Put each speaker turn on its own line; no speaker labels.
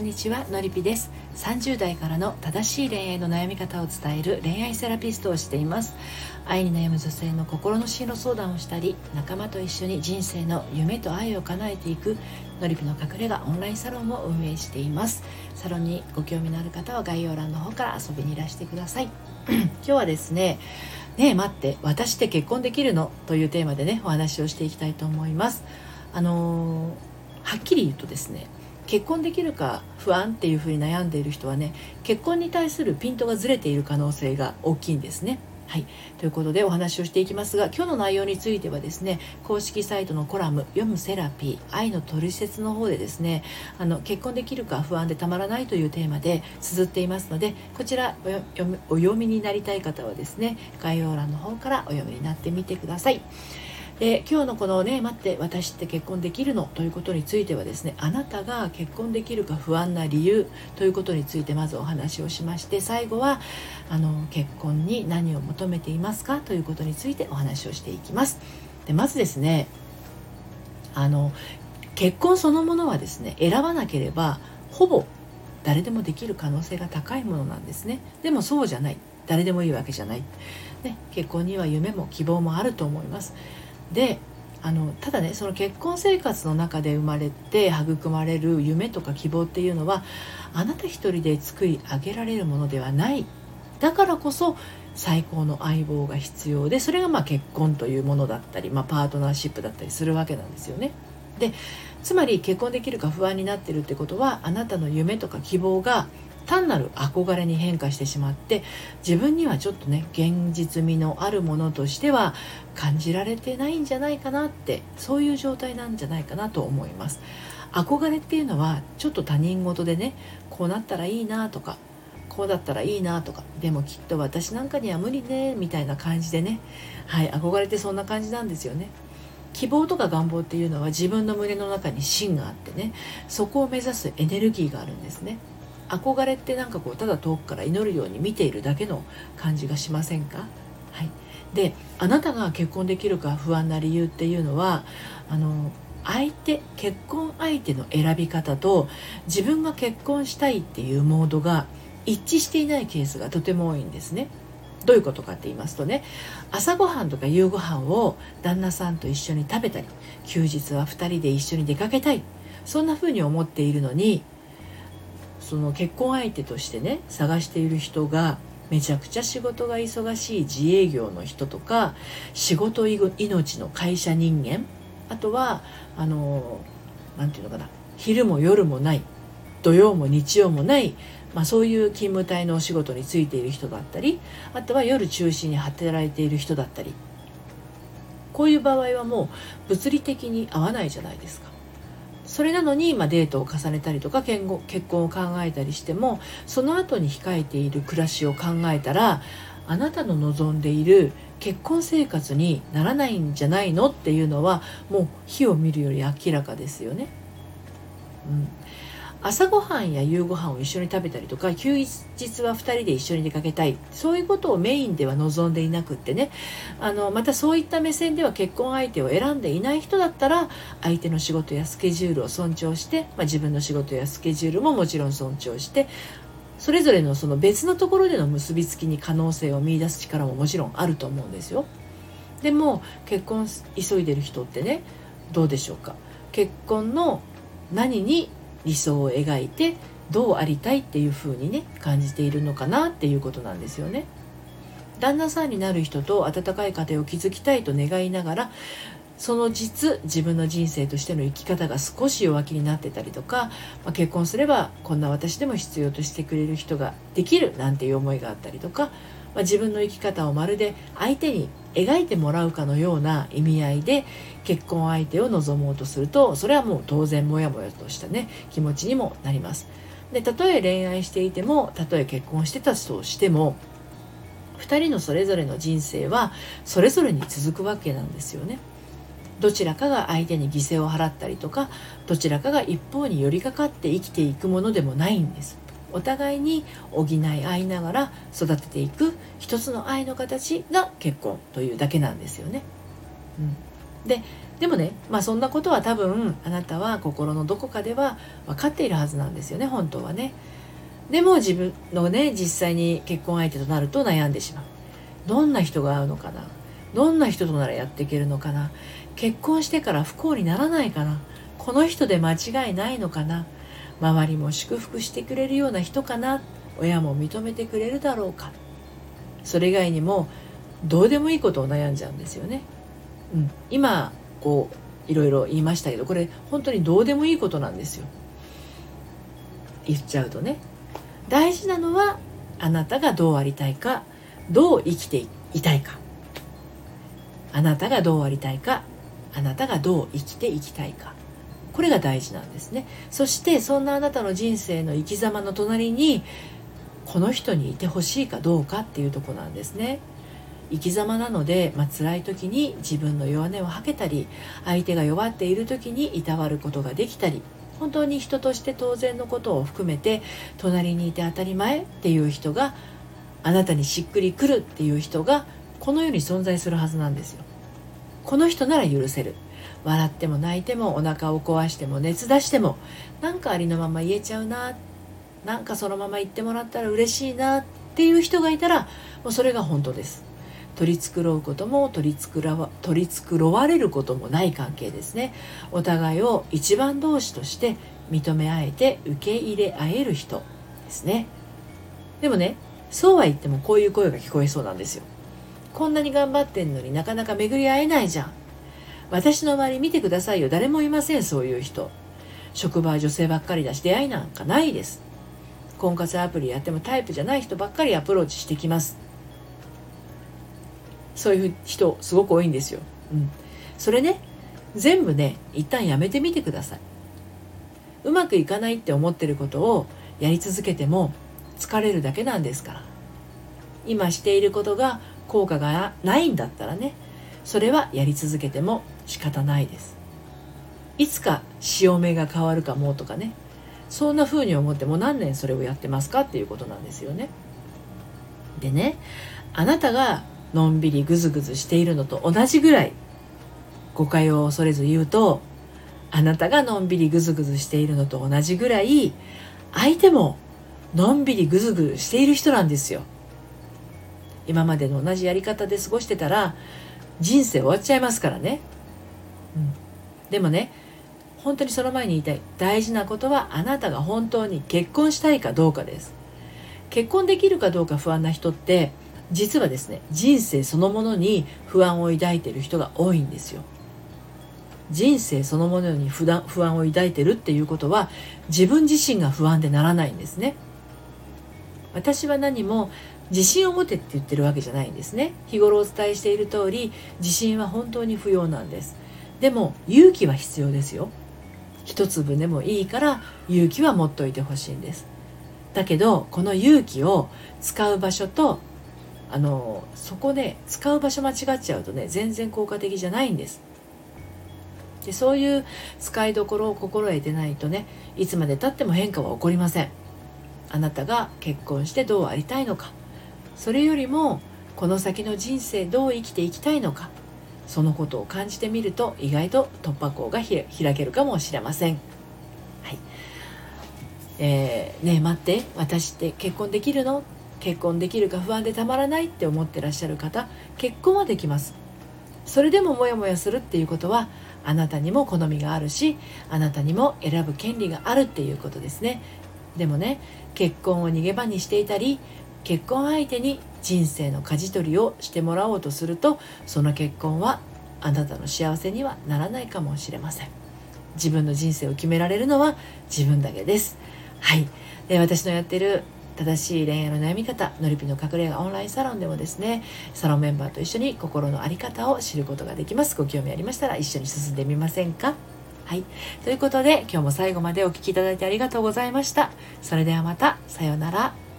んにちはのりぴです。30代からの正しい恋愛の悩み方を伝える恋愛セラピストをしています。愛に悩む女性の心の進路相談をしたり仲間と一緒に人生の夢と愛を叶えていくのりぴの隠れ家オンラインサロンを運営しています。サロンにご興味のある方は概要欄の方から遊びにいらしてください。今日はですねねえ待って私って結婚できるの？というテーマでねお話をしていきたいと思います。あのー、はっきり言うとですね結婚できるか不安っていうふうに悩んでいる人はね結婚に対するピントがずれている可能性が大きいんですね。はい、ということでお話をしていきますが今日の内容についてはですね公式サイトのコラム「読むセラピー愛のトリセツ」の方でですねあの結婚できるか不安でたまらないというテーマで綴っていますのでこちらお読みになりたい方はですね概要欄の方からお読みになってみてください。で今日のこのね待って私って結婚できるの？ということについてはですねあなたが結婚できるか不安な理由ということについてまずお話をしまして最後はあの結婚に何を求めていますかということについてお話をしていきます。でまずですねあの結婚そのものはですね選ばなければほぼ誰でもできる可能性が高いものなんですね。でもそうじゃない。誰でもいいわけじゃない、ね、結婚には夢も希望もあると思います。であのただねその結婚生活の中で生まれて育まれる夢とか希望っていうのはあなた一人で作り上げられるものではないだからこそ最高の相棒が必要でそれがまあ結婚というものだったり、まあ、パートナーシップだったりするわけなんですよね。でつまり結婚できるか不安になってるってことはあなたの夢とか希望が単なる憧れに変化してしまって自分にはちょっとね現実味のあるものとしては感じられてないんじゃないかなってそういう状態なんじゃないかなと思います。憧れっていうのはちょっと他人事でねこうなったらいいなとかこうだったらいいなとかでもきっと私なんかには無理ねみたいな感じでね。はい憧れてそんな感じなんですよね。希望とか願望っていうのは自分の胸の中に芯があってねそこを目指すエネルギーがあるんですね。憧れってなんかこうただ遠くから祈るように見ているだけの感じがしませんか？はい、であなたが結婚できるか不安な理由っていうのはあの相手結婚相手の選び方と自分が結婚したいっていうモードが一致していないケースがとても多いんですね。どういうことかって言いますとね朝ごはんとか夕ごはんを旦那さんと一緒に食べたり休日は2人で一緒に出かけたいそんな風に思っているのにその結婚相手としてね探している人がめちゃくちゃ仕事が忙しい自営業の人とか仕事命の会社人間あとはあの何て言うのかな昼も夜もない土曜も日曜もない、まあ、そういう勤務帯のお仕事に就いている人だったりあとは夜中心に働いている人だったりこういう場合はもう物理的に合わないじゃないですか。それなのに、まあ、デートを重ねたりとか結婚を考えたりしてもその後に控えている暮らしを考えたらあなたの望んでいる結婚生活にならないんじゃないのっていうのはもう火を見るより明らかですよね。うん、朝ごはんや夕ごはんを一緒に食べたりとか休日は2人で一緒に出かけたい。そういうことをメインでは望んでいなくってね。あのまたそういった目線では結婚相手を選んでいない人だったら相手の仕事やスケジュールを尊重して、まあ、自分の仕事やスケジュールももちろん尊重してそれぞれのその別のところでの結びつきに可能性を見いだす力ももちろんあると思うんですよ。でも結婚急いでる人ってねどうでしょうか。結婚の何に理想を描いてどうありたいっていう風にね感じているのかなっていうことなんですよね。旦那さんになる人と温かい家庭を築きたいと願いながらその実自分の人生としての生き方が少し弱気になってたりとか、まあ、結婚すればこんな私でも必要としてくれる人ができるなんていう思いがあったりとかまあ、自分の生き方をまるで相手に描いてもらうかのような意味合いで結婚相手を望もうとするとそれはもう当然モヤモヤとしたね気持ちにもなります。でたとえ恋愛していてもたとえ結婚してたとしても2人のそれぞれの人生はそれぞれに続くわけなんですよね。どちらかが相手に犠牲を払ったりとかどちらかが一方に寄りかかって生きていくものでもないんです。お互いに補い合いながら育てていく一つの愛の形が結婚というだけなんですよね。うん、ででもね、まあ、そんなことは多分あなたは心のどこかでは分かっているはずなんですよね本当はね。でも自分のね実際に結婚相手となると悩んでしまう。どんな人が合うのかなどんな人とならやっていけるのかな結婚してから不幸にならないかなこの人で間違いないのかな周りも祝福してくれるような人かな親も認めてくれるだろうかそれ以外にもどうでもいいことを悩んじゃうんですよね。うん、今こういろいろ言いましたけどこれ本当にどうでもいいことなんですよ。言っちゃうとね。大事なのはあなたがどうありたいかどう生きていたいかあなたがどうありたいかあなたがどう生きていきたいかこれが大事なんですね。そしてそんなあなたの人生の生き様の隣にこの人にいてほしいかどうかっていうとこなんですね。生き様なので、まあ辛い時に自分の弱音を吐けたり相手が弱っている時にいたわることができたり本当に人として当然のことを含めて隣にいて当たり前っていう人があなたにしっくりくるっていう人がこの世に存在するはずなんですよ。この人なら許せる。笑っても泣いてもお腹を壊しても熱出してもなんかありのまま言えちゃうななんかそのまま言ってもらったら嬉しいなっていう人がいたらもうそれが本当です。取り繕うことも取り繕わ取り繕われることもない関係ですね。お互いを一番同士として認め合えて受け入れ合える人ですね。でもねそうは言ってもこういう声が聞こえそうなんですよ。こんなに頑張ってんのになかなか巡り合えないじゃん。私の周り見てくださいよ。誰もいません。そういう人。職場は女性ばっかりだし出会いなんかないです。婚活アプリやってもタイプじゃない人ばっかりアプローチしてきます。そういう人すごく多いんですよ、うん、それね全部ね一旦やめてみてください。うまくいかないって思ってることをやり続けても疲れるだけなんですから。今していることが効果がないんだったらねそれはやり続けても仕方ないです。いつか潮目が変わるかもとかね。そんな風に思っても何年それをやってますかっていうことなんですよね。でねあなたがのんびりぐずぐずしているのと同じぐらい誤解を恐れず言うとあなたがのんびりぐずぐずしているのと同じぐらい相手ものんびりぐずぐずしている人なんですよ。今までの同じやり方で過ごしてたら人生終わっちゃいますからね、うん、でもね本当にその前に言いたい。大事なことはあなたが本当に結婚したいかどうかです。結婚できるかどうか不安な人って実はですね人生そのものに不安を抱いてる人が多いんですよ。人生そのものに不安を抱いてるっていうことは自分自身が不安でならないんですね。私は何も自信を持てって言ってるわけじゃないんですね。日頃お伝えしている通り自信は本当に不要なんです。でも勇気は必要ですよ。一粒でもいいから勇気は持っといてほしいんです。だけどこの勇気を使う場所とあのそこで使う場所間違っちゃうとね全然効果的じゃないんです。でそういう使いどころを心得てないとねいつまでたっても変化は起こりません。あなたが結婚してどうありたいのか。それよりもこの先の人生どう生きていきたいのか。そのことを感じてみると意外と突破口が開けるかもしれません。はい。えー、ねえ待って。私って結婚できるの？結婚できるか不安でたまらないって思ってらっしゃる方結婚はできます。それでもモヤモヤするっていうことはあなたにも好みがあるしあなたにも選ぶ権利があるっていうことですね。でもね結婚を逃げ場にしていたり結婚相手に人生の舵取りをしてもらおうとするとその結婚はあなたの幸せにはならないかもしれません自分の人生を決められるのは自分だけですはいで私のやってる正しい恋愛の悩み方のりぴの隠れ家オンラインサロンでもですねサロンメンバーと一緒に心の在り方を知ることができますご興味ありましたら一緒に進んでみませんか？はい。ということで、今日も最後までお聴きいただいてありがとうございました。それではまた、さようなら。